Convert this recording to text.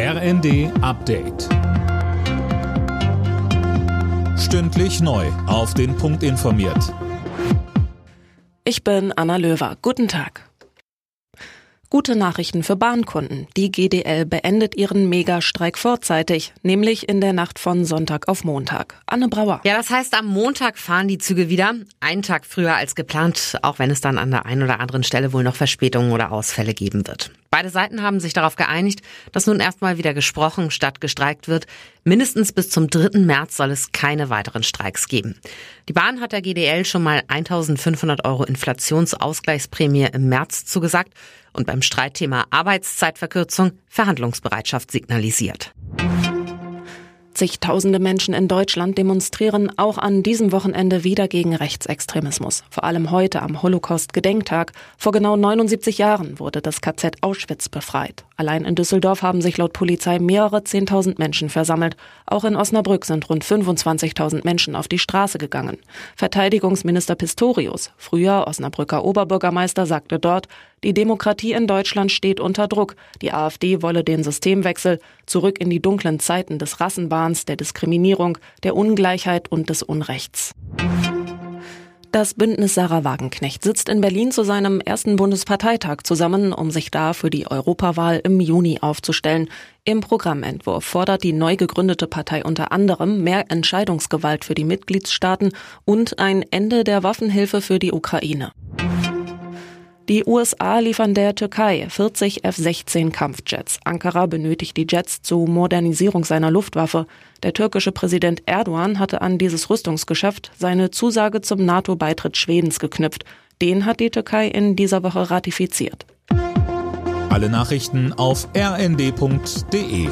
RND Update. Stündlich neu. Auf den Punkt informiert. Ich bin Anna Löwer. Guten Tag. Gute Nachrichten für Bahnkunden. Die GDL beendet ihren Megastreik vorzeitig, nämlich in der Nacht von Sonntag auf Montag. Anne Brauer. Ja, das heißt, am Montag fahren die Züge wieder. Einen Tag früher als geplant, auch wenn es dann an der einen oder anderen Stelle wohl noch Verspätungen oder Ausfälle geben wird. Beide Seiten haben sich darauf geeinigt, dass nun erstmal wieder gesprochen statt gestreikt wird. Mindestens bis zum 3. März soll es keine weiteren Streiks geben. Die Bahn hat der GDL schon mal 1500 Euro Inflationsausgleichsprämie im März zugesagt und beim Streitthema Arbeitszeitverkürzung Verhandlungsbereitschaft signalisiert. Zigtausende Menschen in Deutschland demonstrieren auch an diesem Wochenende wieder gegen Rechtsextremismus. Vor allem heute am Holocaust-Gedenktag. Vor genau 79 Jahren wurde das KZ Auschwitz befreit. Allein in Düsseldorf haben sich laut Polizei mehrere Zehntausend Menschen versammelt. Auch in Osnabrück sind rund 25.000 Menschen auf die Straße gegangen. Verteidigungsminister Pistorius, früher Osnabrücker Oberbürgermeister, sagte dort, die Demokratie in Deutschland steht unter Druck. Die AfD wolle den Systemwechsel zurück in die dunklen Zeiten des Rassenwahns, der Diskriminierung, der Ungleichheit und des Unrechts. Das Bündnis Sarah Wagenknecht sitzt in Berlin zu seinem ersten Bundesparteitag zusammen, um sich da für die Europawahl im Juni aufzustellen. Im Programmentwurf fordert die neu gegründete Partei unter anderem mehr Entscheidungsgewalt für die Mitgliedstaaten und ein Ende der Waffenhilfe für die Ukraine. Die USA liefern der Türkei 40 F-16 Kampfjets. Ankara benötigt die Jets zur Modernisierung seiner Luftwaffe. Der türkische Präsident Erdogan hatte an dieses Rüstungsgeschäft seine Zusage zum NATO-Beitritt Schwedens geknüpft. Den hat die Türkei in dieser Woche ratifiziert. Alle Nachrichten auf rnd.de